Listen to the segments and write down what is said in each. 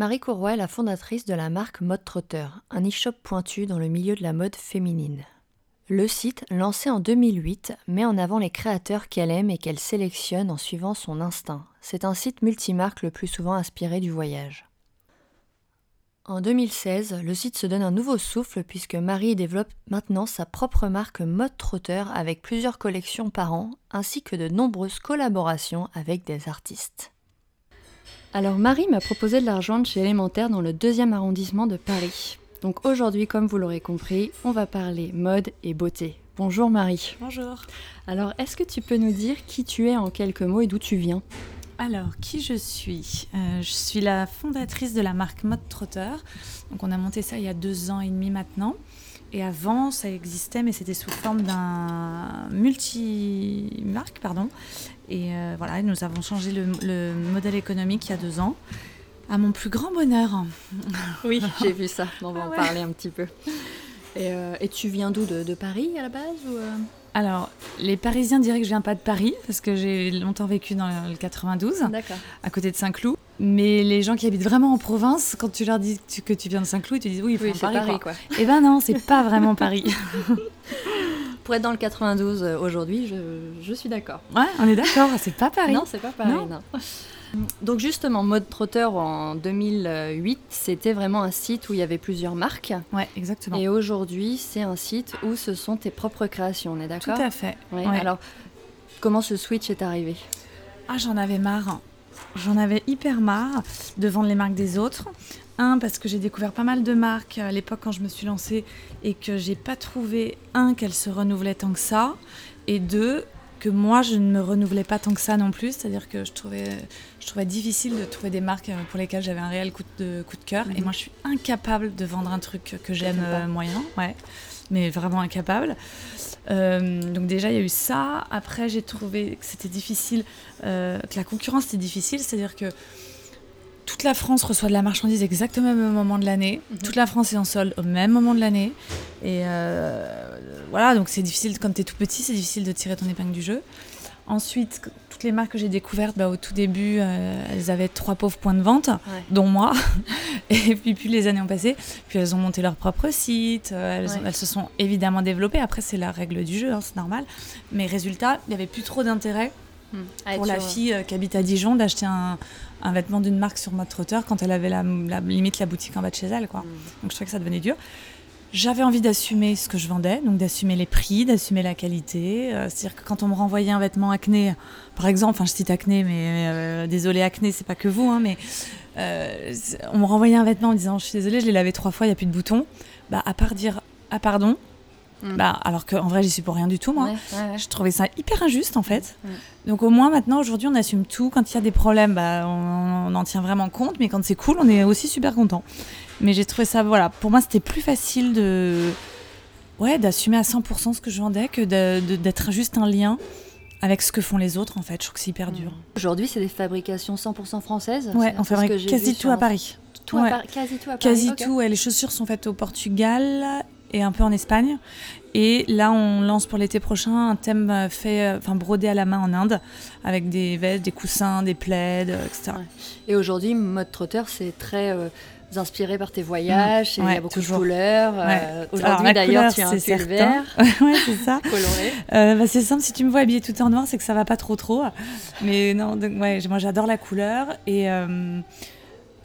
Marie Courroy est la fondatrice de la marque Mode Trotter, un e-shop pointu dans le milieu de la mode féminine. Le site, lancé en 2008, met en avant les créateurs qu'elle aime et qu'elle sélectionne en suivant son instinct. C'est un site multimarque le plus souvent inspiré du voyage. En 2016, le site se donne un nouveau souffle puisque Marie développe maintenant sa propre marque Mode Trotter avec plusieurs collections par an ainsi que de nombreuses collaborations avec des artistes. Alors Marie m'a proposé de la rejoindre chez Élémentaire dans le deuxième arrondissement de Paris. Donc aujourd'hui, comme vous l'aurez compris, on va parler mode et beauté. Bonjour Marie. Bonjour. Alors est-ce que tu peux nous dire qui tu es en quelques mots et d'où tu viens? Alors, qui je suis? Euh, Je suis la fondatrice de la marque Mode Trotter. Donc, on a monté ça il y a deux ans et demi maintenant. Et avant, ça existait, mais c'était sous forme d'un multi-marque, pardon. Et euh, voilà, nous avons changé le, modèle économique il y a deux ans. À mon plus grand bonheur. Oui, j'ai vu ça. On va ah en parler un petit peu. Et, euh, tu viens d'où de, Paris à la base ou alors, les Parisiens diraient que je viens pas de Paris, parce que j'ai longtemps vécu dans le 92, à côté de Saint-Cloud. Mais les gens qui habitent vraiment en province, quand tu leur dis que tu viens de Saint-Cloud, ils te disent oui, il faut Paris. quoi. Eh ben non, c'est pas vraiment Paris. Pour être dans le 92 euh, aujourd'hui, je, je, suis d'accord. Ouais, on est d'accord, c'est pas Paris. Non, c'est pas Paris, non. Donc justement, Mode Trotter en 2008, c'était vraiment un site où il y avait plusieurs marques. Ouais, exactement. Et aujourd'hui, c'est un site où ce sont tes propres créations, on est d'accord? Tout à fait. Alors, comment ce switch est arrivé? Ah, j'en avais marre. J'en avais hyper marre de vendre les marques des autres. Un, parce que j'ai découvert pas mal de marques à l'époque quand je me suis lancée et que j'ai pas trouvé, un, qu'elles se renouvelaient tant que ça. Et deux, que moi, je ne me renouvelais pas tant que ça non plus. C'est-à-dire que je trouvais, je trouvais difficile de trouver des marques pour lesquelles j'avais un réel coup de, coup de cœur. Et mhm. moi, je suis incapable de vendre un truc que j'aime euh, moyen. Ouais. Mais vraiment incapable. Euh, donc déjà, il y a eu ça. Après, j'ai trouvé que c'était difficile, euh, que la concurrence était difficile. C'est-à-dire que toute la France reçoit de la marchandise exactement au même moment de l'année. Mhm. Toute la France est en solde au même moment de l'année. Et euh, voilà, donc c'est difficile, quand tu es tout petit, c'est difficile de tirer ton épingle du jeu. Ensuite, toutes les marques que j'ai découvertes, bah, au tout début, euh, elles avaient trois pauvres points de vente, dont moi. Et puis, plus les années ont passé, puis elles ont monté leur propre site, euh, elles, se sont évidemment développées. Après, c'est la règle du jeu, hein, c'est normal. Mais résultat, il n'y avait plus trop d'intérêt hmm. pour la fille qui habite à Dijon d'acheter un, un vêtement d'une marque sur mode trotteur quand elle avait la, limite la boutique en bas de chez elle. Quoi. Mm. Donc je trouvais que ça devenait dur. J'avais envie d'assumer ce que je vendais, donc d'assumer les prix, d'assumer la qualité. Euh, c'est-à-dire que quand on me renvoyait un vêtement acné, par exemple, enfin je cite acné, mais euh, désolé acné, c'est pas que vous, hein, mais euh, on me renvoyait un vêtement en disant je suis désolée, je l'ai lavé trois fois, il n'y a plus de boutons. Bah, à part dire ah pardon, Mm. Bah, alors qu'en vrai, j'y suis pour rien du tout, moi. Je trouvais ça hyper injuste, en fait. Mm. Donc, au moins, maintenant, aujourd'hui, on assume tout. Quand il y a des problèmes, bah, on, en tient vraiment compte. Mais quand c'est cool, on est aussi super content. Mais j'ai trouvé ça, voilà, pour moi, c'était plus facile de. Ouais, d'assumer à 100% ce que je vendais que d'être juste un lien avec ce que font les autres, en fait. Je trouve que c'est hyper dur. Aujourd'hui, c'est des fabrications 100% françaises Ouais, on fabrique quasi tout à Paris. Tout à quasi tout à Paris. Quasi tout, les chaussures sont faites au Portugal et un peu en Espagne. Et là, on lance pour l'été prochain un thème euh, fait, euh, enfin brodé à la main en Inde, avec des vestes, des coussins, des plaids, euh, etc. Et aujourd'hui, mode trotteur, c'est très inspiré par tes voyages, il y a beaucoup de couleurs. aujourd'hui, d'ailleurs, tu as un pull vert. ouais, c'est ça. coloré. Bah, c'est simple, si tu me vois habillée tout en noir, c'est que ça va pas trop trop. Mais non, donc, ouais, moi j'adore la couleur et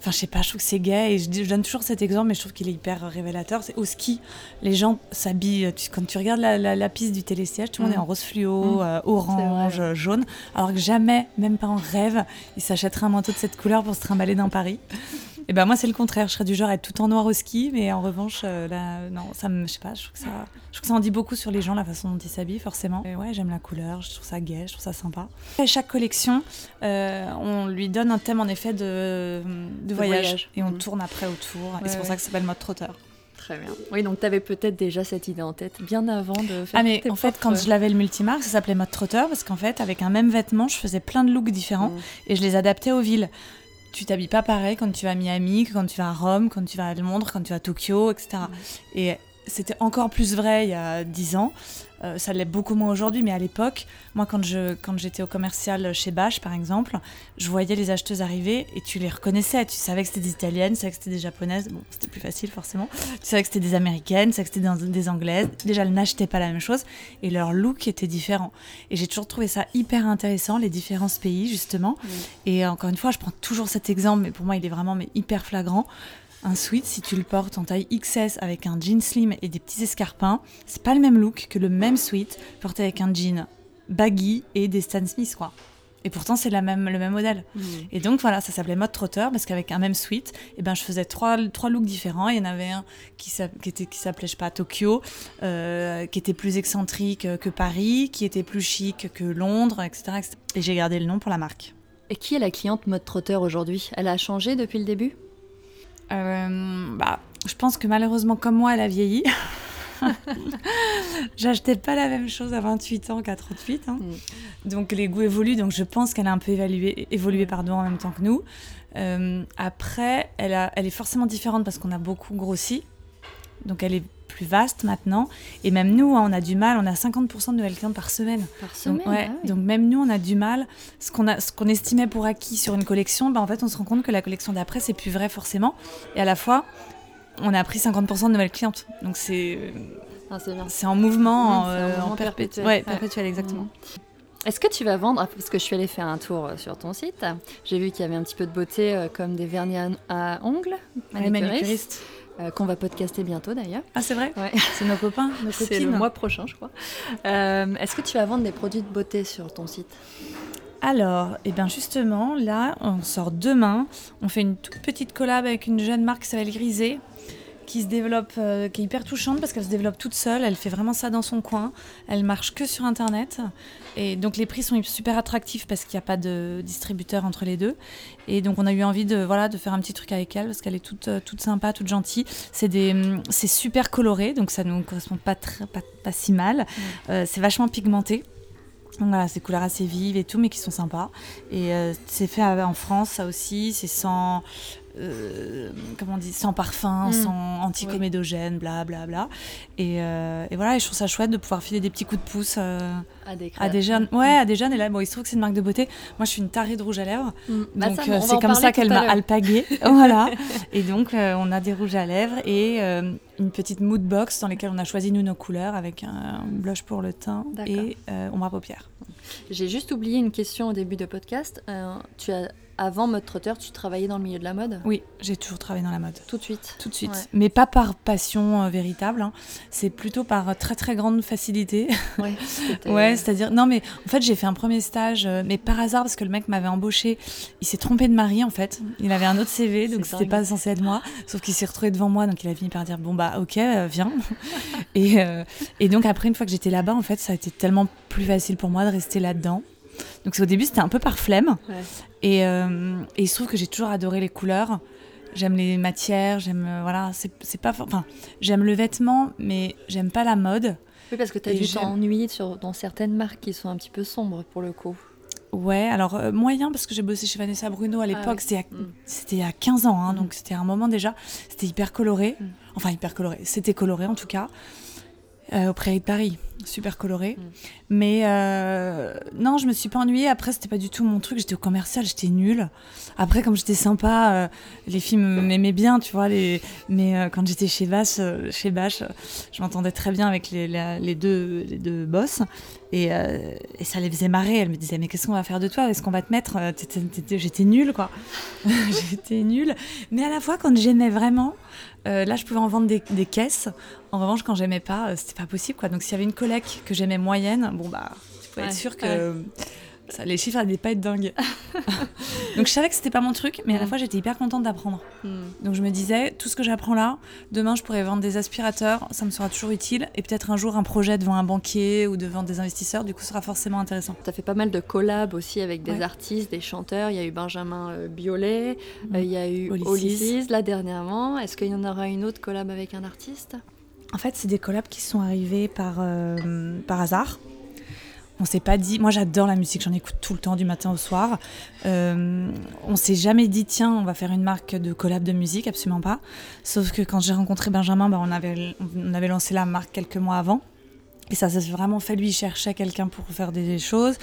Enfin, je sais pas, je trouve que c'est gay et je, donne toujours cet exemple, mais je trouve qu'il est hyper révélateur. C'est au ski, les gens s'habillent. quand tu regardes la, piste du télésiège, tout le monde est en rose fluo, mm. euh, orange, jaune, alors que jamais, même pas en rêve, ils s'achèteraient un manteau de cette couleur pour se trimballer dans Paris. Et ben moi c'est le contraire, je serais du genre à être tout en noir au ski, mais en revanche euh, là non, ça me je sais pas, je trouve que ça je trouve que ça en dit beaucoup sur les gens la façon dont ils s'habillent forcément. Et ouais, j'aime la couleur, je trouve ça gai, je trouve ça sympa. Et chaque collection, euh, on lui donne un thème en effet de, de, voyage, et on mmh. tourne après autour et c'est pour ça que ça s'appelle mode trotteur. Très bien. Oui, donc tu avais peut-être déjà cette idée en tête bien avant de faire Ah mais en fait, quand je l'avais le multimarque, ça s'appelait mode trotteur parce qu'en fait, avec un même vêtement, je faisais plein de looks différents mmh. et je les adaptais aux villes tu t'habilles pas pareil quand tu vas à Miami, quand tu vas à Rome, quand tu vas à Londres, quand tu vas à Tokyo, etc. Et c'était encore plus vrai il y a dix ans. Euh, ça l'est beaucoup moins aujourd'hui, mais à l'époque, moi, quand je quand j'étais au commercial chez Bache, par exemple, je voyais les acheteuses arriver et tu les reconnaissais. Tu savais que c'était des italiennes, tu savais que c'était des japonaises. Bon, c'était plus facile forcément. Tu savais que c'était des américaines, tu savais que c'était des anglaises. Déjà, elles n'achetaient pas la même chose et leur look était différent. Et j'ai toujours trouvé ça hyper intéressant, les différents pays, justement. Et encore une fois, je prends toujours cet exemple, mais pour moi, il est vraiment mais hyper flagrant. Un sweat, si tu le portes en taille XS avec un jean slim et des petits escarpins, c'est pas le même look que le même sweat porté avec un jean baggy et des Stan Smith, quoi. Et pourtant, c'est même, le même modèle. Mmh. Et donc, voilà, ça s'appelait mode trotteur parce qu'avec un même sweat, eh ben, je faisais trois, trois looks différents. Il y en avait un qui s'appelait, je sais pas, Tokyo, euh, qui était plus excentrique que Paris, qui était plus chic que Londres, etc. etc. Et j'ai gardé le nom pour la marque. Et qui est la cliente mode trotteur aujourd'hui? Elle a changé depuis le début? Euh, bah, je pense que malheureusement, comme moi, elle a vieilli. J'achetais pas la même chose à 28 ans qu'à 38. hein. Donc les goûts évoluent, donc je pense qu'elle a un peu évalué, évolué pardon, en même temps que nous. Euh, après, elle, a, elle est forcément différente parce qu'on a beaucoup grossi. Donc elle est plus vaste maintenant. Et même nous, hein, on a du mal, on a 50% de nouvelles clientes par semaine. Par Donc, semaine ouais, ah oui. donc même nous, on a du mal. Ce qu'on a- ce qu'on estimait pour acquis sur une collection, bah, en fait, on se rend compte que la collection d'après, c'est plus vrai forcément. Et à la fois, on a pris 50% de nouvelles clientes. Donc c'est Ah, c'est en mouvement, Mmh, en, euh, perpétuel. Ouais, exactement. Mmh. Est-ce que tu vas vendre, parce que je suis allée faire un tour euh, sur ton site, j'ai vu qu'il y avait un petit peu de beauté euh, comme des vernis à, à ongles, manicuriste. Euh, qu'on va podcaster bientôt d'ailleurs. Ah, c'est vrai Ouais. C'est nos copains, nos C'est copines. le mois prochain, je crois. Euh, Est-ce que tu vas vendre des produits de beauté sur ton site? Alors, et bien justement, là, on sort demain. On fait une toute petite collab avec une jeune marque qui s'appelle Grisé, qui se développe, euh, qui est hyper touchante parce qu'elle se développe toute seule. Elle fait vraiment ça dans son coin. Elle marche que sur Internet. Et donc les prix sont super attractifs parce qu'il n'y a pas de distributeur entre les deux. Et donc on a eu envie de, voilà, de faire un petit truc avec elle parce qu'elle est toute, euh, toute sympa, toute gentille. C'est des, hum, c'est super coloré, donc ça nous correspond pas, très, pas, pas si mal. Euh, c'est vachement pigmenté. Donc voilà, c'est des couleurs assez vives et tout, mais qui sont sympas. Et euh, c'est fait en France, ça aussi. C'est sans, euh, comment on dit, sans parfum, Mm. sans anticomédogène, bla bla bla. Et, euh, et voilà, et je trouve ça chouette de pouvoir filer des petits coups de pouce euh, à des, à des jeunes. Ouais, à des jeunes. Et là, bon, il se trouve que c'est une marque de beauté. Moi, je suis une tarée de rouge à lèvres. Mm. Bah, donc euh, c'est comme ça qu'elle m'a alpaguée. voilà. Et donc, on a des rouges à lèvres et une petite mood box dans lesquelles on a choisi nous nos couleurs avec un blush pour le teint et ombre à paupières. J'ai juste oublié une question au début de podcast. Tu as, avant mode trotteur, tu travaillais dans le milieu de la mode? Oui, j'ai toujours travaillé dans la mode. Tout de suite? Tout de suite. Ouais. Mais pas par passion euh, véritable. hein. C'est plutôt par euh, très très grande facilité. Ouais, c'est-à-dire. Non, mais en fait, j'ai fait un premier stage, euh, mais par hasard, parce que le mec m'avait embauché. Il s'est trompé de mari, en fait. Il avait un autre CV, donc c'était pas censé être moi. Sauf qu'il s'est retrouvé devant moi, donc il a fini par dire Bon, bah, ok, euh, viens. et, et donc, après, une fois que j'étais là-bas, en fait, ça a été tellement plus facile pour moi de rester là-dedans. Donc, au début, c'était un peu par flemme. Ouais. Et, euh, et il se trouve que j'ai toujours adoré les couleurs. J'aime les matières, j'aime euh, voilà, c'est pas enfin, j'aime le vêtement mais j'aime pas la mode. Oui, parce que tu as dû t'ennuyer sur, dans certaines marques qui sont un petit peu sombres pour le coup. Ouais, alors euh, moyen parce que j'ai bossé chez Vanessa Bruno à l'époque, oui. c'était y a- Mm. 15 ans hein, Mm. donc c'était un moment déjà, c'était hyper coloré. Mm. Enfin hyper coloré, c'était coloré en tout cas. Euh, au Prairie de Paris, super coloré. Mm. Mais euh, non, je me suis pas ennuyée. Après, c'était pas du tout mon truc. J'étais au commercial, j'étais nulle. Après, comme j'étais sympa, euh, les filles m'aimaient bien, tu vois. Les... Mais euh, quand j'étais chez Bache, chez Bache, je m'entendais très bien avec les, la- les deux, les deux boss. Et, et ça les faisait marrer. Elles me disaient, mais qu'est-ce qu'on va faire de toi? Est-ce qu'on va te mettre J'étais nulle, quoi. j'étais nulle. Mais à la fois, quand j'aimais vraiment, là, je pouvais en vendre des, des caisses. En revanche, quand j'aimais pas, c'était pas possible, quoi. Donc, s'il y avait une que j'aimais moyenne, bon, bah, tu pouvais Ouais, être sûr que ouais. ça, les chiffres allaient pas être dingues. Donc, je savais que c'était pas mon truc, mais à la Mm. fois, j'étais hyper contente d'apprendre. Mm. Donc, je me disais, tout ce que j'apprends là, demain, je pourrais vendre des aspirateurs, ça me sera toujours utile. Et peut-être un jour, un projet devant un banquier ou devant des investisseurs, du coup, sera forcément intéressant. Tu as fait pas mal de collabs aussi avec des Ouais. artistes, des chanteurs. Il y a eu Benjamin euh, Biolay, euh, il y a eu. Olysses là dernièrement. Est-ce qu'il y en aura une autre collab avec un artiste? En fait, c'est des collabs qui sont arrivés par, euh, par hasard. On s'est pas dit. Moi, j'adore la musique, j'en écoute tout le temps, du matin au soir. Euh, on s'est jamais dit, tiens, on va faire une marque de collab de musique, absolument pas. Sauf que quand j'ai rencontré Benjamin, bah, on, avait, on avait lancé la marque quelques mois avant. Et ça, s'est vraiment fait. Lui, il cherchait quelqu'un pour faire des choses.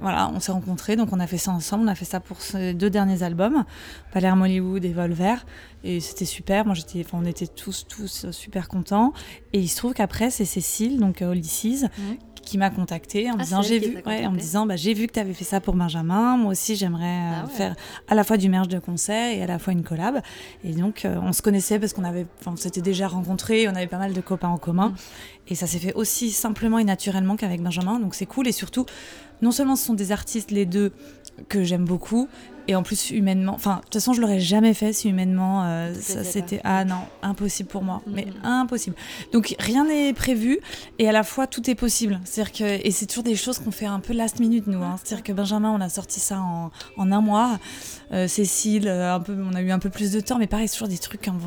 Voilà, on s'est rencontrés, donc on a fait ça ensemble. On a fait ça pour ces deux derniers albums, Palermo Hollywood et Volver. Et c'était super. Moi, j'étais, enfin, on était tous, tous super contents. Et il se trouve qu'après, c'est Cécile, donc euh, Mhm. qui m'a contacté en me Ah, disant j'ai vu ouais, en me disant bah, j'ai vu que tu avais fait ça pour Benjamin moi aussi j'aimerais euh, Ah ouais. faire à la fois du merge de concert et à la fois une collab et donc euh, on se connaissait parce qu'on avait enfin on s'était déjà rencontrés on avait pas mal de copains en commun Mm. et ça s'est fait aussi simplement et naturellement qu'avec Benjamin donc c'est cool et surtout non seulement ce sont des artistes les deux que j'aime beaucoup et en plus humainement enfin de toute façon je l'aurais jamais fait si humainement euh, Ça c'était ah non impossible pour moi mais Mhm. impossible donc rien n'est prévu et à la fois tout est possible. C'est-à-dire que et c'est toujours des choses qu'on fait un peu last minute nous. hein. C'est-à-dire que Benjamin, on a sorti ça en, en un mois. Euh, Cécile, euh, un peu, on a eu un peu plus de temps, mais pareil, c'est toujours des trucs comme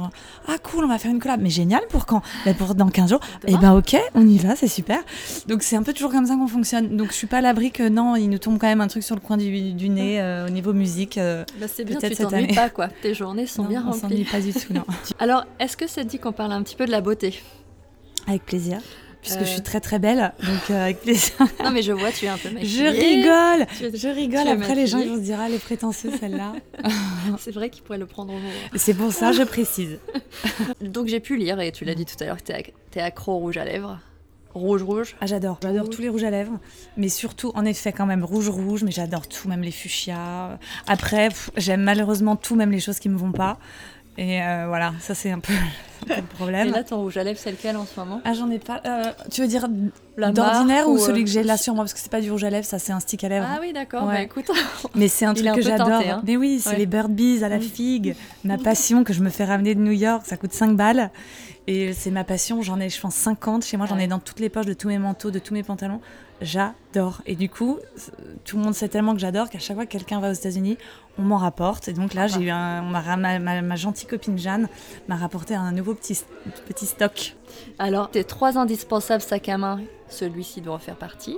ah cool, on va faire une collab, mais génial pour quand? Ben, Pour dans 15 jours. Et Demain ben ok, on y va, c'est super. Donc c'est un peu toujours comme ça qu'on fonctionne. Donc je suis pas à l'abri que non, il nous tombe quand même un truc sur le coin du, du nez euh, au niveau musique. Euh, Bah, c'est bien, tu t'ennuies pas quoi. Tes journées sont non, bien on s'ennuie remplies. pas du tout, non. Alors, est-ce que ça te dit qu'on parle un petit peu de la beauté? Avec plaisir. Puisque Euh. je suis très très belle, donc euh, avec plaisir. Non, mais je vois, tu es un peu Je maquillée. rigole, Tu je rigole. tu es Après, les gens ils vont se dire, ah, elle est prétentieuse celle-là. C'est vrai qu'il pourrait le prendre au mot. C'est pour ça, je précise. Donc j'ai pu lire, et tu l'as dit tout à l'heure, que t'es ac- t'es accro au rouge à lèvres. Rouge, rouge. Ah, j'adore, j'adore tous les rouges à lèvres, mais surtout, en effet, quand même rouge, rouge, mais j'adore tout, même les fuchsias. Après, j'aime malheureusement tout, même les choses qui me vont pas. Et euh, voilà, ça c'est un peu, un peu le Et problème. là, ton rouge à lèvres, c'est lequel en ce moment? Ah, j'en ai pas. euh, tu veux dire d'ordinaire ou ou, celui euh, que j'ai là sur moi? Parce que c'est pas du rouge à lèvres, ça c'est un stick à lèvres. Ah oui, d'accord. Ouais. Bah écoute, Mais c'est un truc un que j'adore. hein. Mais oui, c'est Ouais. les Bird Bees à la figue. Ma passion que je me fais ramener de New York, ça coûte 5 balles. Et c'est ma passion, j'en ai, je pense, 50. Chez moi, j'en ai dans toutes les poches de tous mes manteaux, de tous mes pantalons. J'adore. Et du coup, tout le monde sait tellement que j'adore qu'à chaque fois que quelqu'un va aux États-Unis, on m'en rapporte. Et donc là, j'ai eu un, on ma, ma- ma gentille copine Jeanne m'a rapporté un nouveau petit, petit stock. alors tes trois indispensables sacs à main, celui-ci doit en faire partie.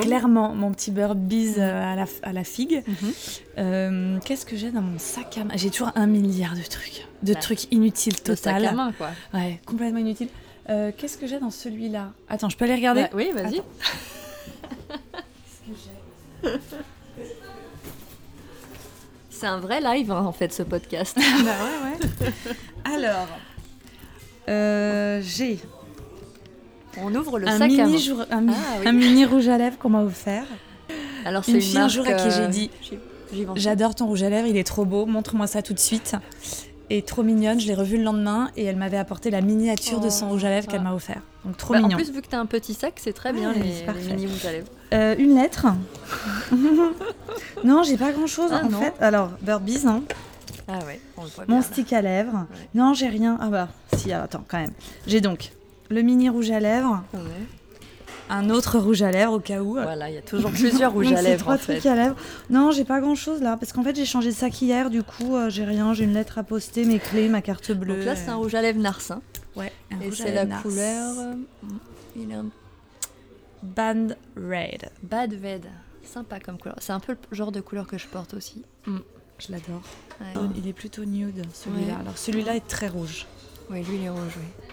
Clairement, mon petit Bird Bees euh, à la, à la figue. Mhm. Euh, Qu'est-ce que j'ai dans mon sac à main? J'ai toujours un milliard de trucs. De Bah, trucs inutiles Le sac total. à main, quoi. Ouais, complètement inutiles. Euh, Qu'est-ce que j'ai dans celui-là? Attends, je peux aller regarder? Bah, oui, vas-y. C'est un vrai live, hein, en fait, ce podcast. Bah ouais, ouais. Alors, euh, j'ai On ouvre le un, sac à mini jour- un, mi- Ah, oui. un mini rouge à lèvres qu'on m'a offert. Alors, c'est une une, fille un jour à qui j'ai euh, dit. J'adore ton rouge à lèvres, il est trop beau, montre-moi ça tout de suite. Et trop mignonne, je l'ai revu le lendemain et elle m'avait apporté la miniature de son Oh, rouge à lèvres ah. qu'elle m'a offert. Donc trop Bah, en mignon. plus, vu que t'as un petit sac, c'est très bien Ouais, les, les mini rouges à lèvres. Euh, une lettre. non, j'ai pas grand chose Ah, en non. fait. Alors, Bird Bees, hein. Ah ouais, on le voit mon bien. stick à lèvres. Ouais. Non, j'ai rien. Ah bah, si, attends, quand même. J'ai donc le mini rouge à lèvres, Ouais. un autre rouge à lèvres au cas où. Voilà, il y a toujours plusieurs rouges à lèvres trois en fait. trucs à lèvres. Non, j'ai pas grand chose là, parce qu'en fait j'ai changé de sac hier, du coup euh, j'ai rien, j'ai une lettre à poster, mes clés, ma carte bleue. Donc là, c'est un rouge à lèvres narcin. Ouais, un Et c'est la Nars. couleur. euh, il est un Band Red. bad red. Sympa comme couleur. C'est un peu le genre de couleur que je porte aussi. Je l'adore. Ouais. Il est plutôt nude celui-là. Ouais. Alors celui-là est très rouge. Oui, lui, il est rouge, oui.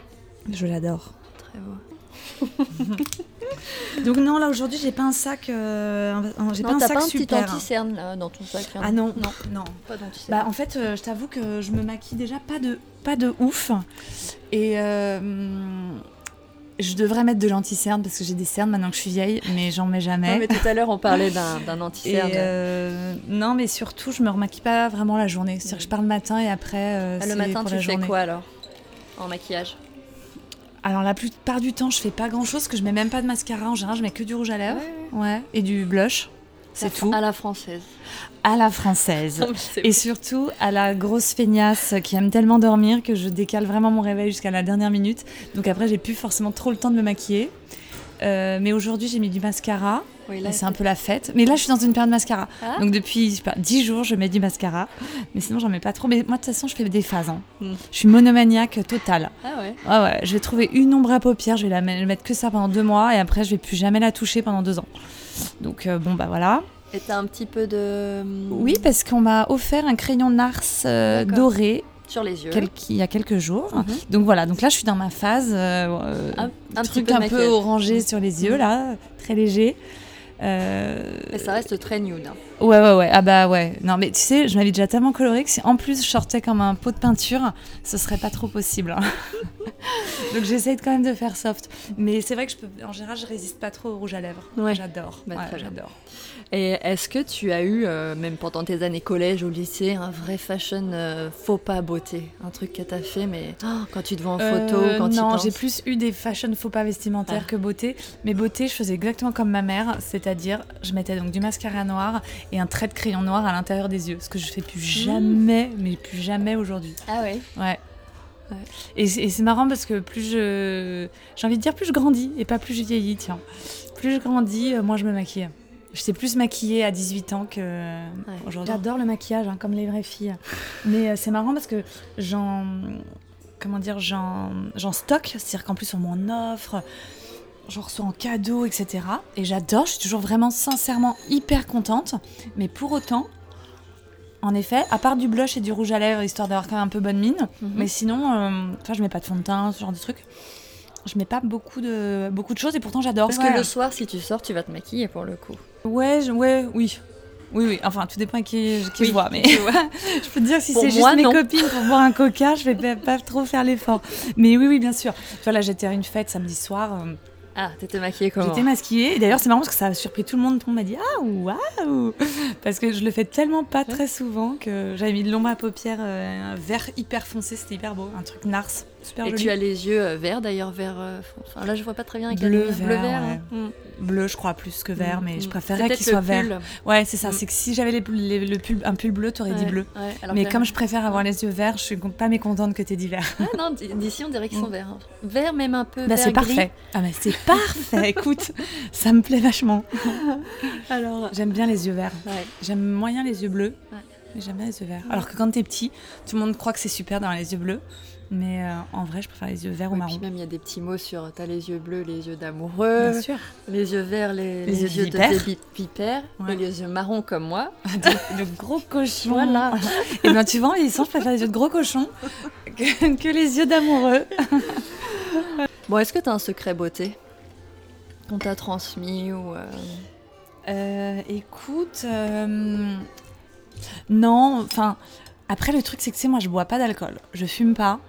Je l'adore. Très beau. Donc non, là aujourd'hui j'ai pas un sac, euh, j'ai pas un t'as sac pas un petit anti-cerne là dans ton sac hein Ah non, Non, non. pas d'anti-cerne. Bah en fait, euh, je t'avoue que je me maquille déjà pas de pas de ouf et euh, je devrais mettre de l'anti-cerne parce que j'ai des cernes maintenant que je suis vieille, mais j'en mets jamais. Non, mais tout à l'heure, on parlait d'un d'un Et anti-cerne. euh, non, mais surtout, je me remaquille pas vraiment la journée. C'est-à-dire que je pars le matin et après. euh, Ah, le c'est matin, pour tu la fais journée. quoi alors En maquillage? Alors, la plupart du temps, je fais pas grand-chose, parce que je mets même pas de mascara. En général, je mets que du rouge à lèvres. Ouais. Et du blush. C'est tout. À la française. À la française. Non, Et surtout à la grosse feignasse qui aime tellement dormir que je décale vraiment mon réveil jusqu'à la dernière minute. Donc après, j'ai plus forcément trop le temps de me maquiller. Euh, mais aujourd'hui, j'ai mis du mascara. Oui, c'est un peu la fête. Mais là, je suis dans une période mascara. Ah. Donc depuis, je sais pas, 10 jours, je mets du mascara. Mais sinon, j'en mets pas trop. Mais moi, de toute façon, je fais des phases. hein. Hmm. Je suis monomaniaque totale. Ah ouais. Ouais, ouais. Je vais trouver une ombre à paupières. Je vais la me- mettre que ça pendant deux mois. Et après, je vais plus jamais la toucher pendant deux ans. Donc, euh, bon, bah voilà. Et t'as un petit peu de. Oui, parce qu'on m'a offert un crayon Nars euh, doré Sur les yeux. il y a quelques jours. Mhm. Donc voilà, donc là je suis dans ma phase euh, un, un, truc un peu orangé sur les yeux là, très léger. Euh... Mais ça reste très nude. Hein. Ouais, ouais, ouais. Ah bah ouais. Non, mais tu sais, je m'avais déjà tellement coloré que si en plus je sortais comme un pot de peinture, ce serait pas trop possible. Hein. Donc j'essaye quand même de faire soft. Mais c'est vrai que je peux, en général, je résiste pas trop au rouge à lèvres. Ouais. J'adore. Bah, j'adore. Et est-ce que tu as eu, euh, même pendant tes années collège ou lycée, un vrai fashion euh, faux pas beauté? Un truc que tu as fait, mais oh, quand tu te vois en photo, euh, quand Non, j'ai plus eu des fashion faux pas vestimentaires ah. que beauté. Mais beauté, je faisais exactement comme ma mère, c'est-à-dire je mettais donc du mascara noir et un trait de crayon noir à l'intérieur des yeux. Ce que je fais plus mmh. jamais, mais plus jamais aujourd'hui. Ah ouais? Ouais. Et, c'est marrant parce que plus je. J'ai envie de dire plus je grandis et pas plus je vieillis, tiens. Plus je grandis, moins je me maquille. Je sais plus maquiller à 18 ans que aujourd'hui. J'adore le maquillage, hein, comme les vraies filles. Mais euh, c'est marrant parce que j'en. Comment dire J'en stocke. C'est-à-dire qu'en plus, on m'en offre. J'en reçois en cadeau, etc. Et j'adore. Je suis toujours vraiment sincèrement hyper contente. Mais pour autant, en effet, à part du blush et du rouge à lèvres, histoire d'avoir quand même un peu bonne mine. Mhm. Mais sinon, euh, enfin, je mets pas de fond de teint, ce genre de trucs je mets pas beaucoup de, beaucoup de choses et pourtant j'adore. Parce que le soir, si tu sors, tu vas te maquiller pour le coup. Ouais, ouais, oui. Oui, oui, enfin, tout dépend qui, qui je vois, mais je peux te dire si c'est juste mes copines pour boire un coca, je vais pas, trop faire l'effort. Mais oui, oui, bien sûr. Tu vois, là, j'étais à une fête samedi soir. Euh, ah, t'étais maquillée comment? J'étais maquillée. Et d'ailleurs, c'est marrant parce que ça a surpris tout le monde. Tout le monde m'a dit Ah, waouh Parce que je le fais tellement pas très souvent que j'avais mis de l'ombre à paupières euh, un vert hyper foncé. C'était hyper beau. Un truc nars. Super et joli. tu as les yeux euh, verts d'ailleurs, vert. Enfin, là, je vois pas très bien avec bleu, vert. Bleu, vert. Hein. Mm bleu, je crois, plus que vert, mais je mm. préférerais qu'il soit vert. Ouais, c'est ça. Mm. C'est que si j'avais le pull, un pull bleu, t'aurais dit bleu. mais comme je préfère avoir les yeux verts, je suis pas mécontente que t'aies dit vert. Ah non, d'ici on dirait qu'ils sont mm. verts. Hein. Vert, même un peu. Bah, c'est parfait. Ah, mais c'est parfait. Écoute, ça me plaît vachement. Alors, j'aime bien les yeux verts. J'aime moyen les yeux bleus. Mais j'aime bien les yeux verts. Alors que quand t'es petit, tout le monde croit que c'est super dans les yeux bleus. Mais euh, en vrai, je préfère les yeux verts ou marron. Puis même, il y a des petits mots sur. T'as les yeux bleus, les yeux d'amoureux. Bien sûr. Les yeux verts, les, les, yeux, de vipère. Et les yeux marrons comme moi. de, gros cochons. Voilà. et bien, tu vois, ils sont, je préfère les yeux de gros cochons que, les yeux d'amoureux. bon, est-ce que t'as un secret beauté qu'on t'a transmis ou. Euh... Euh, écoute. Non, enfin. Après, le truc, c'est que, tu sais, moi, je bois pas d'alcool. Je fume pas.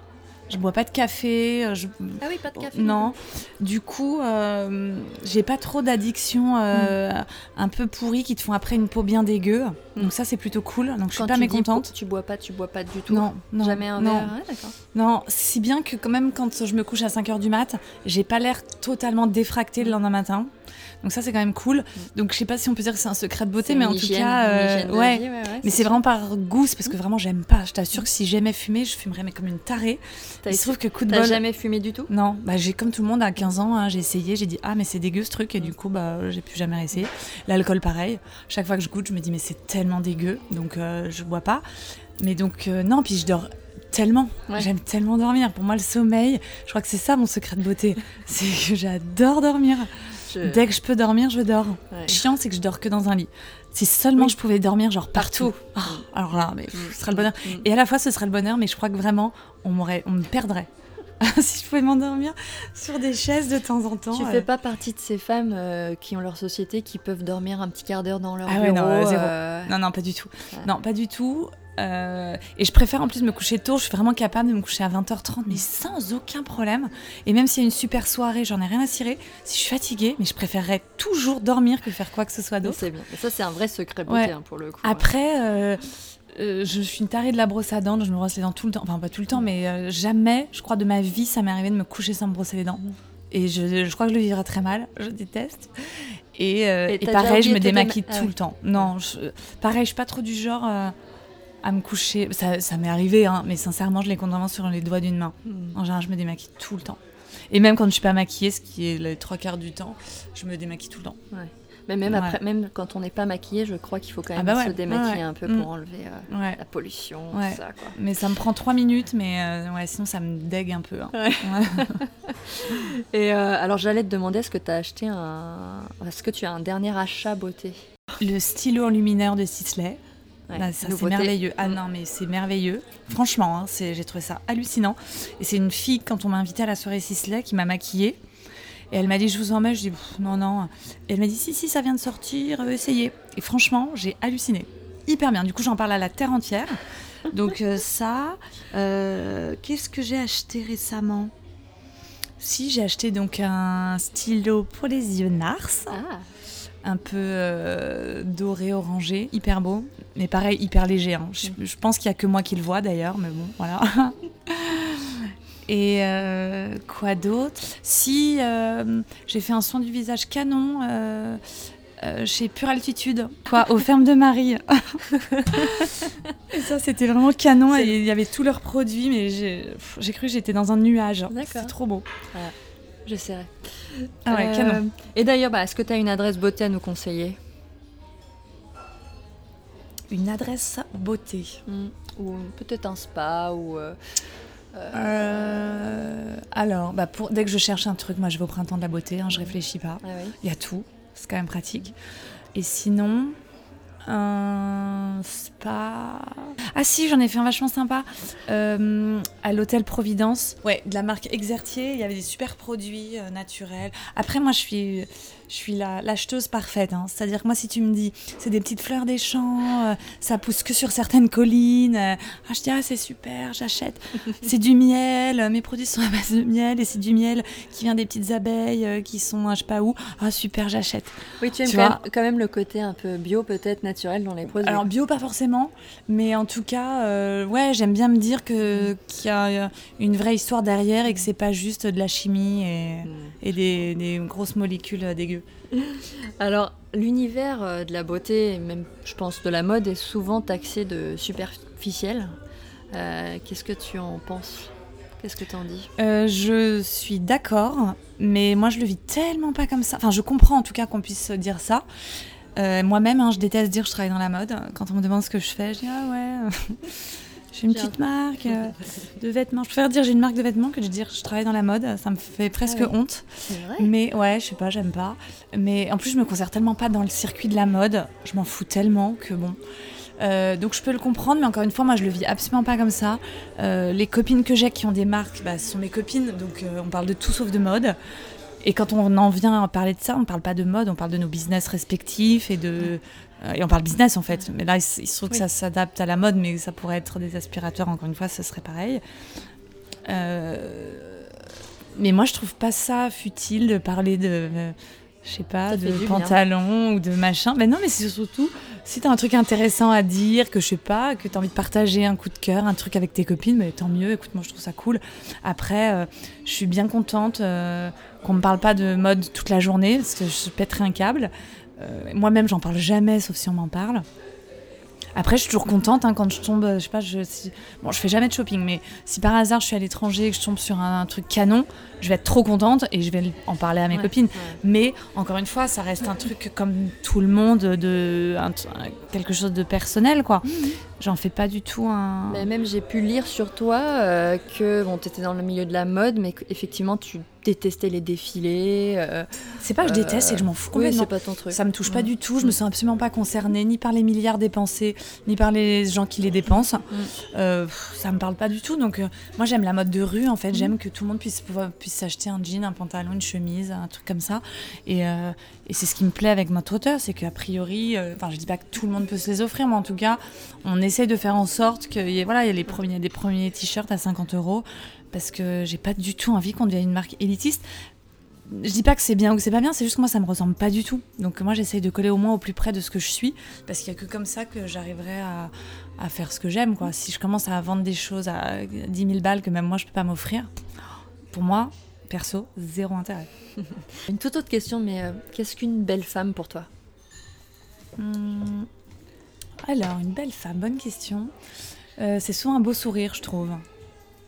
Je bois pas de café. Euh, je... Ah oui, pas de café. Non. Du coup, euh, j'ai pas trop d'addictions euh, hmm. un peu pourries qui te font après une peau bien dégueu. Hmm. Donc ça, c'est plutôt cool. Donc je suis pas mécontente. tu bois pas, tu bois pas du tout? Non, non Jamais un non. verre? d'accord. Non, si bien que quand même quand je me couche à 5h du mat, j'ai pas l'air totalement défractée le lendemain matin. Donc ça c'est quand même cool. Donc je sais pas si on peut dire que c'est un secret de beauté, mais en tout cas, euh, ouais. Mais c'est vraiment par goût, parce que vraiment j'aime pas. Je t'assure que si j'aimais fumer, je fumerais mais comme une tarée. Il se trouve que coup de bol. jamais fumé du tout? Non, bah j'ai comme tout le monde à 15 ans, hein, j'ai essayé, j'ai dit ah mais c'est dégueu ce truc et du coup bah j'ai plus jamais essayé. L'alcool pareil. Chaque fois que je goûte, je me dis mais c'est tellement dégueu, donc euh, je bois pas. Mais donc euh, non, puis je dors tellement. J'aime tellement dormir. Pour moi, le sommeil, je crois que c'est ça mon secret de beauté. c'est que j'adore dormir. Dès que je peux dormir, je dors. Chiant, c'est que je dors que dans un lit. Si seulement je pouvais dormir, genre partout. Ah, alors là, mais mm. ce serait le bonheur. Mm. Et à la fois, ce serait le bonheur, mais je crois que vraiment, on, on me perdrait. si je pouvais m'endormir sur des chaises de temps en temps. Tu fais pas partie de ces femmes euh, qui ont leur société qui peuvent dormir un petit quart d'heure dans leur ah bureau. non, euh, non, non, pas du tout. Non, pas du tout. Euh, et je préfère en plus me coucher tôt. Je suis vraiment capable de me coucher à 20h30, mais sans aucun problème. Et même s'il y a une super soirée, j'en ai rien à cirer. Si je suis fatiguée, mais je préférerais toujours dormir que faire quoi que ce soit d'autre. C'est bien. ça, c'est un vrai secret beauté hein, pour le coup. Après. Euh, euh, je suis une tarée de la brosse à dents, je me brosse les dents tout le temps. Enfin, pas tout le temps, mais jamais, je crois, de ma vie, ça m'est arrivé de me coucher sans me brosser les dents. Et je, je, crois que je le vivrais très mal. Je déteste. Et, et, pareil, je me démaquille tout le temps. Non, pareil, je suis pas trop du genre à me coucher. Ça, ça m'est arrivé, hein, mais sincèrement, je les compte vraiment sur les doigts d'une main. Hmm. En général, je me démaquille tout le temps. Et même quand je suis pas maquillée, ce qui est les trois quarts du temps, je me démaquille tout le temps. Mais même, après, même quand on n'est pas maquillé, je crois qu'il faut quand ah même bah se démaquiller un peu pour hmm. enlever euh, la pollution, ça. Quoi. Mais ça me prend trois minutes, mais euh, ouais, sinon ça me dégue un peu. Hein. Et euh, alors j'allais te demander, est-ce que tu as acheté un... Est-ce que tu as un dernier achat beauté? Le stylo enlumineur de Sisley Bah, ça, c'est merveilleux. Ah non, mais c'est merveilleux. Franchement, hein, j'ai trouvé ça hallucinant. Et c'est une fille, quand on m'a invité à la soirée Sisley, qui m'a maquillée. Et elle m'a dit, je vous en mets. Je dis, non, non. Et elle m'a dit, si, si, ça vient de sortir, euh, essayez. Et franchement, j'ai halluciné. Hyper bien. Du coup, j'en parle à la terre entière. Donc, euh, ça. Euh, qu'est-ce que j'ai acheté récemment? Si, j'ai acheté donc un stylo pour les yeux Nars. Ah un peu euh, doré, orangé, hyper beau. Mais pareil, hyper léger. Hein. Je, pense qu'il n'y a que moi qui le vois d'ailleurs, mais bon, voilà. Et euh, quoi d'autre? Si, euh, j'ai fait un soin du visage canon chez Pure Altitude, quoi, aux fermes de Marie. et ça, c'était vraiment canon. Et il y avait tous leurs produits, mais j'ai cru que j'étais dans un nuage. C'est trop beau. J'essaierai. Ah ouais, canon. Euh, et d'ailleurs, bah, est-ce que tu as une adresse beauté à nous conseiller? Une adresse beauté hmm. Ou peut-être un spa ou. Euh, euh, alors, bah pour, dès que je cherche un truc, moi je vais au printemps de la beauté, hein, je réfléchis pas. Ah Il y a tout, c'est quand même pratique. Et sinon, un spa. Ah si, j'en ai fait un vachement sympa euh, à l'hôtel Providence. Ouais, de la marque Exertier. Il y avait des super produits euh, naturels. Après, moi, je suis je suis l'acheteuse parfaite. Hein. C'est-à-dire que moi, si tu me dis, c'est des petites fleurs des champs, euh, ça pousse que sur certaines collines, euh, ah, je dis, ah, c'est super, j'achète. c'est du miel, mes produits sont à base de miel, et c'est du miel qui vient des petites abeilles euh, qui sont, je sais pas où. Ah, super, j'achète. Oui, tu aimes quand, même, le côté un peu bio, peut-être naturel dans les produits. Alors, bio, pas forcément, mais en tout cas, ouais, j'aime bien me dire qu'il y a une vraie histoire derrière et que c'est pas juste de la chimie et, mm. et des, des grosses molécules Alors, l'univers euh, de la beauté, même je pense de la mode, est souvent taxé de superficiel. Euh, qu'est-ce que tu en penses? Qu'est-ce que tu en dis? Euh, Je suis d'accord, mais moi je le vis tellement pas comme ça. Enfin, je comprends en tout cas qu'on puisse dire ça. Moi-même, hein, je déteste dire que je travaille dans la mode. Quand on me demande ce que je fais, je dis ah ouais. J'ai une petite marque euh, de vêtements. Je préfère dire j'ai une marque de vêtements que de dire je travaille dans la mode. Ça me fait presque ah honte. Vrai? Mais ouais, je sais pas, j'aime pas. Mais en plus, je me considère tellement pas dans le circuit de la mode. Je m'en fous tellement que bon. Euh, donc je peux le comprendre, mais encore une fois, moi je le vis absolument pas comme ça. Euh, les copines que j'ai qui ont des marques, bah, ce sont mes copines, donc on parle de tout sauf de mode. Et quand on en vient à parler de ça, on parle pas de mode, on parle de nos business respectifs et de, et on parle business en fait, mais là il, se trouve que ça s'adapte à la mode, mais ça pourrait être des aspirateurs, encore une fois, ce serait pareil. Euh, mais moi je trouve pas ça futile de parler de, je sais pas, de pantalon ou de machin. Mais non, mais c'est surtout si t'as un truc intéressant à dire, que je sais pas, que t'as envie de partager un coup de cœur, un truc avec tes copines, mais tant mieux, écoute, moi je trouve ça cool. Après, euh, je suis bien contente qu'on me parle pas de mode toute la journée, parce que je pèterai un câble. Euh, moi-même, j'en parle jamais, sauf si on m'en parle. Après, je suis toujours contente hein, quand je tombe, je sais pas, je, bon, je fais jamais de shopping, mais si par hasard je suis à l'étranger et que je tombe sur un, truc canon, je vais être trop contente et je vais en parler à mes copines. Mais encore une fois, ça reste un truc comme tout le monde, de quelque chose de personnel, quoi. Mhm. J'en fais pas du tout un. Mais même j'ai pu lire sur toi euh, que bon, tu étais dans le milieu de la mode, mais effectivement tu détestais les défilés. Euh, c'est pas que je déteste, c'est que je m'en fous complètement. c'est pas ton truc. Ça me touche pas du tout. Je me sens absolument pas concernée ni par les milliards dépensés, ni par les gens qui les dépensent. Mm. Euh, ça me parle pas du tout. Donc moi j'aime la mode de rue en fait. Mm. J'aime que tout le monde puisse puisse s'acheter un jean, un pantalon, une chemise, un truc comme ça. Et, et c'est ce qui me plaît avec notre auteur, c'est qu'a priori, enfin je dis pas que tout le monde peut se les offrir, mais en tout cas on essaie de faire en sorte qu'il y ait, voilà, il y a les premiers, des premiers t-shirts à 50 euros parce que j'ai pas du tout envie qu'on devienne une marque élitiste. Je dis pas que c'est bien ou que c'est pas bien, c'est juste que moi ça me ressemble pas du tout. Donc moi j'essaye de coller au moins au plus près de ce que je suis parce qu'il y a que comme ça que j'arriverai à, à, faire ce que j'aime. Quoi. Si je commence à vendre des choses à 10 000 balles que même moi je peux pas m'offrir, pour moi, perso, zéro intérêt. une toute autre question, mais euh, qu'est-ce qu'une belle femme pour toi? Hmm. Alors, une belle femme, bonne question. Euh, c'est souvent un beau sourire, je trouve.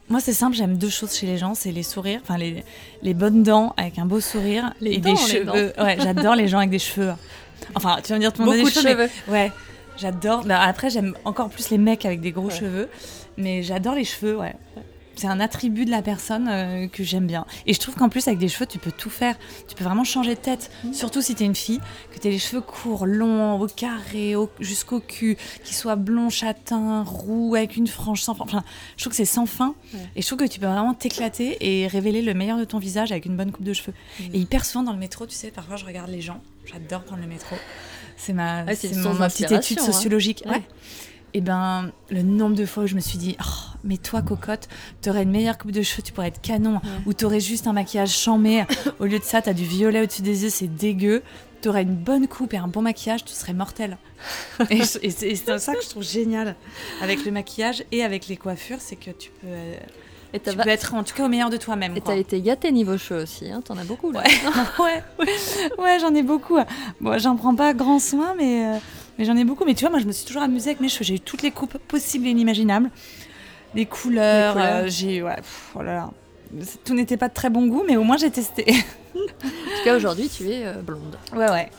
Moi, c'est simple, j'aime deux choses chez les gens, c'est les sourires, enfin les, les, bonnes dents avec un beau sourire les et des cheveux. Ouais, j'adore les gens avec des cheveux. Enfin, tu vas me dire tout le monde a des cheveux. ouais, j'adore. Bah, après, j'aime encore plus les mecs avec des gros cheveux, mais j'adore les cheveux, ouais. C'est un attribut de la personne euh, que j'aime bien. Et je trouve qu'en plus, avec des cheveux, tu peux tout faire. Tu peux vraiment changer de tête. Mm. Surtout si tu es une fille, que tu les cheveux courts, longs, au carré, au- jusqu'au cul, qu'ils soient blonds, châtains, roux, avec une frange sans fin. Enfin, je trouve que c'est sans fin. Ouais. Et je trouve que tu peux vraiment t'éclater et révéler le meilleur de ton visage avec une bonne coupe de cheveux. Mm. Et hyper souvent dans le métro, tu sais, parfois je regarde les gens. J'adore prendre le métro. C'est ma, Ah, c'est mon- petite étude hein. sociologique. Ouais. Et ben, le nombre de fois où je me suis dit, oh, mais toi, cocotte, t'aurais une meilleure coupe de cheveux, tu pourrais être canon, ou t'aurais juste un maquillage chambé. Au lieu de ça, t'as du violet au-dessus des yeux, c'est dégueu. T'aurais une bonne coupe et un bon maquillage, tu serais mortel. et c'est ça que je trouve génial avec le maquillage et avec les coiffures, c'est que tu peux, euh, Et t'as tu va- peux être en tout cas au meilleur de toi-même. et t'as été gâtée niveau cheveux aussi, hein, t'en as beaucoup là. Ouais, ouais, ouais, j'en ai beaucoup. Bon, j'en prends pas grand soin, mais, euh, mais j'en ai beaucoup. Mais tu vois, moi, je me suis toujours amusée avec mes cheveux. J'ai eu toutes les coupes possibles et inimaginables. Les couleurs, couleurs. euh, j'ai. Ouais, pff, oh là là. Tout n'était pas de très bon goût, mais au moins j'ai testé. En tout cas aujourd'hui tu es euh, blonde. ouais, ouais.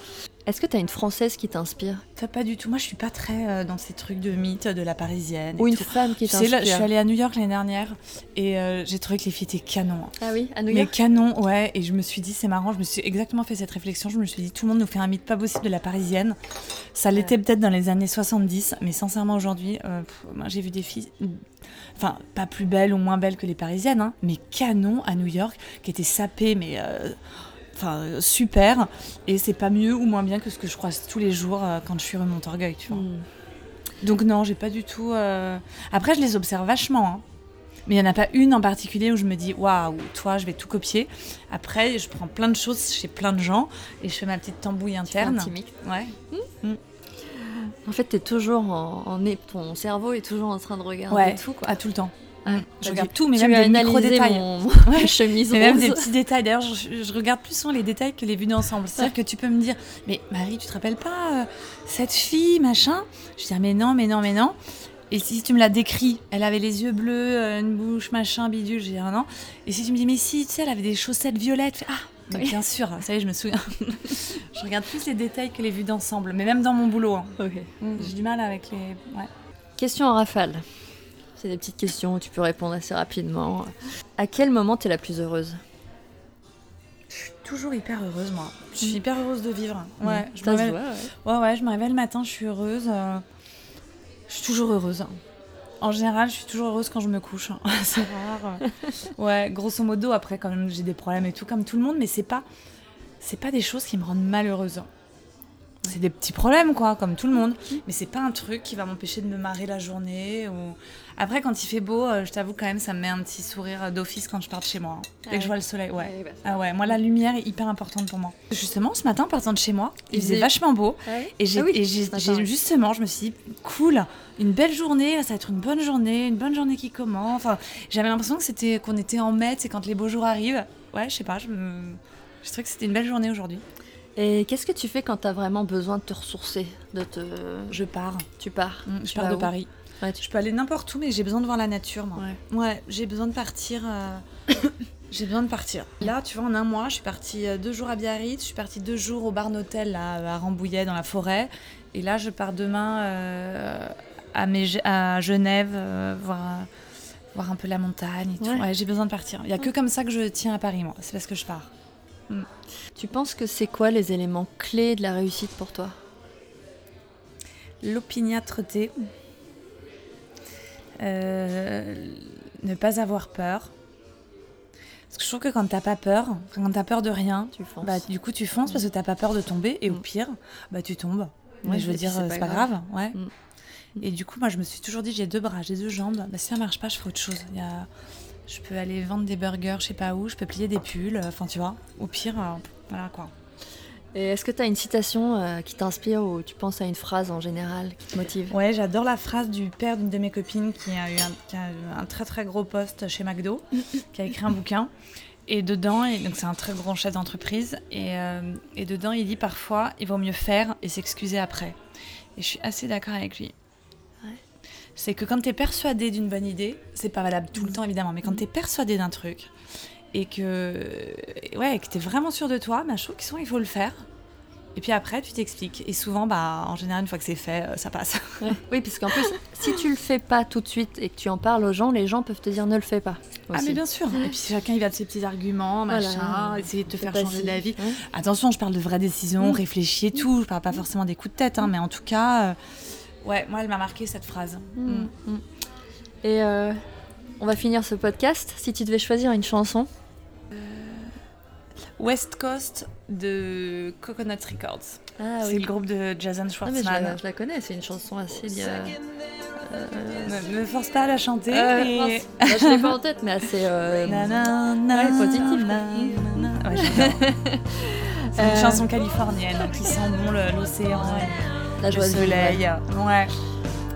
Est-ce que t'as une française qui t'inspire? Toi, pas du tout. Moi, je suis pas très euh, dans ces trucs de mythe de la parisienne. Ou une tout. femme qui là, je suis t'inspire allée à New York l'année dernière et euh, j'ai trouvé que les filles étaient canons. hein. Ah oui, à New Mais York? canon, ouais. Et je me suis dit, c'est marrant, je me suis exactement fait cette réflexion. Je me suis dit, tout le monde nous fait un mythe pas possible de la parisienne. Ça l'était peut-être dans les années 70, mais sincèrement, aujourd'hui, euh, moi j'ai vu des filles, enfin, pas plus belles ou moins belles que les parisiennes, hein, mais canon à New York, qui étaient sapées, mais. euh, Enfin, super, et c'est pas mieux ou moins bien que ce que je croise tous les jours euh, quand je suis rue Montorgueil, tu vois. Hmm. Donc non, j'ai pas du tout. euh, Après, je les observe vachement. hein. Mais il n'y en a pas une en particulier où je me dis waouh, toi, je vais tout copier. Après, je prends plein de choses chez plein de gens et je fais ma petite tambouille interne. petit mix. Ouais. En fait, t'es toujours en, en ton cerveau est toujours en train de regarder Ouais. tout quoi. Ah, tout le temps. Je regarde tout, mais tu même des analysé micro-détails. mon Ouais. chemise Mais même des petits détails. D'ailleurs, je, je regarde plus souvent les détails que les vues d'ensemble. C'est-à-dire que tu peux me dire, mais Marie, tu te rappelles pas euh, cette fille, machin? Je dis, ah, mais non, mais non, mais non. Et si tu me la décris, elle avait les yeux bleus, euh, une bouche, machin, bidule, j'ai ah non. Et si tu me dis, mais si, tu sais, elle avait des chaussettes violettes, fais, ah, Oui. bien sûr, ça y est, je me souviens. je regarde plus les détails que les vues d'ensemble, mais même dans mon boulot. hein. J'ai du mal avec les. Ouais. Question en rafale. C'est des petites questions où tu peux répondre assez rapidement. À quel moment t'es la plus heureuse? Je suis toujours hyper heureuse, moi. Je suis hyper heureuse de vivre. Ouais, je me réveille- ouais. Ouais, ouais, je me réveille le matin, je suis heureuse. euh, Je suis toujours heureuse. En général, je suis toujours heureuse quand je me couche. c'est rare. Ouais, grosso modo, après, quand même, j'ai des problèmes et tout, comme tout le monde, mais c'est pas, c'est pas des choses qui me rendent malheureuse. C'est des petits problèmes, quoi, comme tout le monde. Mais c'est pas un truc qui va m'empêcher de me marrer la journée. Ou... Après, quand il fait beau, euh, je t'avoue, quand même, ça me met un petit sourire d'office quand je pars de chez moi. hein. Dès Ah que ouais. je vois le soleil, ouais. Ouais, bah, Ah ouais, moi, la lumière est hyper importante pour moi. Justement, ce matin, en partant de chez moi, il, Il faisait faisait- vachement beau. Et Ah et j'ai- justement, je me suis dit, cool, une belle journée, ça va être une bonne journée, une bonne journée qui commence. Enfin, j'avais l'impression que c'était qu'on était en mai, c'est quand les beaux jours arrivent. Ouais, je sais pas, je me... Je trouvais que c'était une belle journée aujourd'hui. Et qu'est-ce que tu fais quand t'as vraiment besoin de te ressourcer de te... Je pars. Tu pars Mm, Je Tu pars de Paris. Ouais, tu- Je peux aller n'importe où, mais j'ai besoin de voir la nature, moi. Ouais. Ouais, j'ai besoin de partir. euh, j'ai besoin de partir. Là, tu vois, en un mois, je suis partie euh, deux jours à Biarritz, je suis partie deux jours au Barn Hotel là, à Rambouillet, dans la forêt. Et là, je pars demain euh, à, Genève, euh, voir, voir un peu la montagne et tout. Ouais. Ouais, j'ai besoin de partir. Il n'y a que comme ça que je tiens à Paris, moi. C'est parce que je pars. Tu penses que c'est quoi les éléments clés de la réussite pour toi? L'opiniâtreté. Euh, ne pas avoir peur. Parce que je trouve que quand t'as pas peur, quand t'as peur de rien, Tu fonces. bah, du coup tu fonces parce que t'as pas peur de tomber et au Mm. pire, bah tu tombes. Mais je veux dire, c'est pas pas grave. grave. ouais. Mm. Et du coup, moi je me suis toujours dit, j'ai deux bras, j'ai deux jambes. Bah, si ça marche pas, je ferai autre chose. Il y a... Je peux aller vendre des burgers, je sais pas où, je peux plier des pulls, euh, enfin tu vois. Au pire, euh, voilà quoi. Et est-ce que tu as une citation euh, qui t'inspire ou tu penses à une phrase en général qui te motive? Ouais, j'adore la phrase du père d'une de mes copines qui a eu un, qui a eu un très très gros poste chez McDo, qui a écrit un bouquin. Et dedans, et donc c'est un très grand chef d'entreprise, et, euh, et dedans il dit parfois il vaut mieux faire et s'excuser après. Et je suis assez d'accord avec lui. C'est que quand tu es persuadé d'une bonne idée, c'est pas valable tout le temps évidemment, mais quand tu es persuadé d'un truc et que ouais, que tu es vraiment sûr de toi, bah, je trouve qu'il faut le faire. Et puis après, tu t'expliques. Et souvent, bah, en général, une fois que c'est fait, euh, ça passe. Oui, parce qu'en plus, si tu le fais pas tout de suite et que tu en parles aux gens, les gens peuvent te dire ne le fais pas. Ah, mais bien sûr. Et puis chacun, il va de ses petits arguments, machin, essayer de te faire changer d'avis. Attention, je parle de vraies décisions, mm. réfléchis et tout. Je parle pas forcément des coups de tête, hein, mais en tout cas, euh, ouais, moi, elle m'a marqué cette phrase. Mm. Mm. Et euh, on va finir ce podcast. Si tu devais choisir une chanson. West Coast de Coconut Records. Ah, c'est le groupe de Jason Schwartzman. Ah, je, la, connais, c'est une chanson assez bien. Euh, me, force pas à la chanter. Euh, mais... bah, je l'ai pas en tête, mais assez euh... ouais, positif. c'est une euh, chanson californienne qui sent bon l'océan, la joie le soleil. Ouais.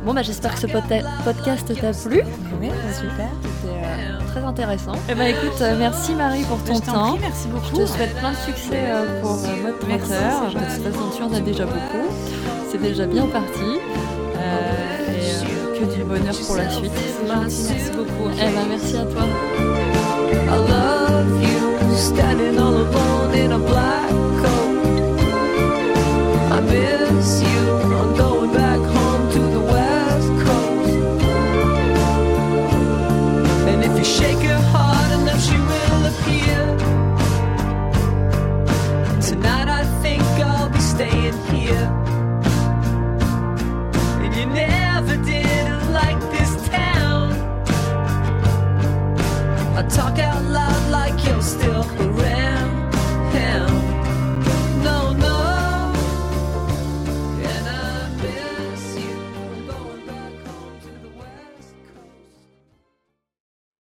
Bon, bah, j'espère que ce podcast t'a plu. Oui, super. C'était euh, très intéressant. Et eh ben, écoute, euh, merci Marie pour ton temps. merci beaucoup. Je te souhaite plein de succès euh, pour Mode Traiteur. De toute façon, tu en as déjà beaucoup. C'est déjà bien parti. et que du bonheur pour la suite. Gentil, merci beaucoup. Eh ben, merci à toi. I love you, standing all alone in a black coat. I miss you, talk out loud like you're still around.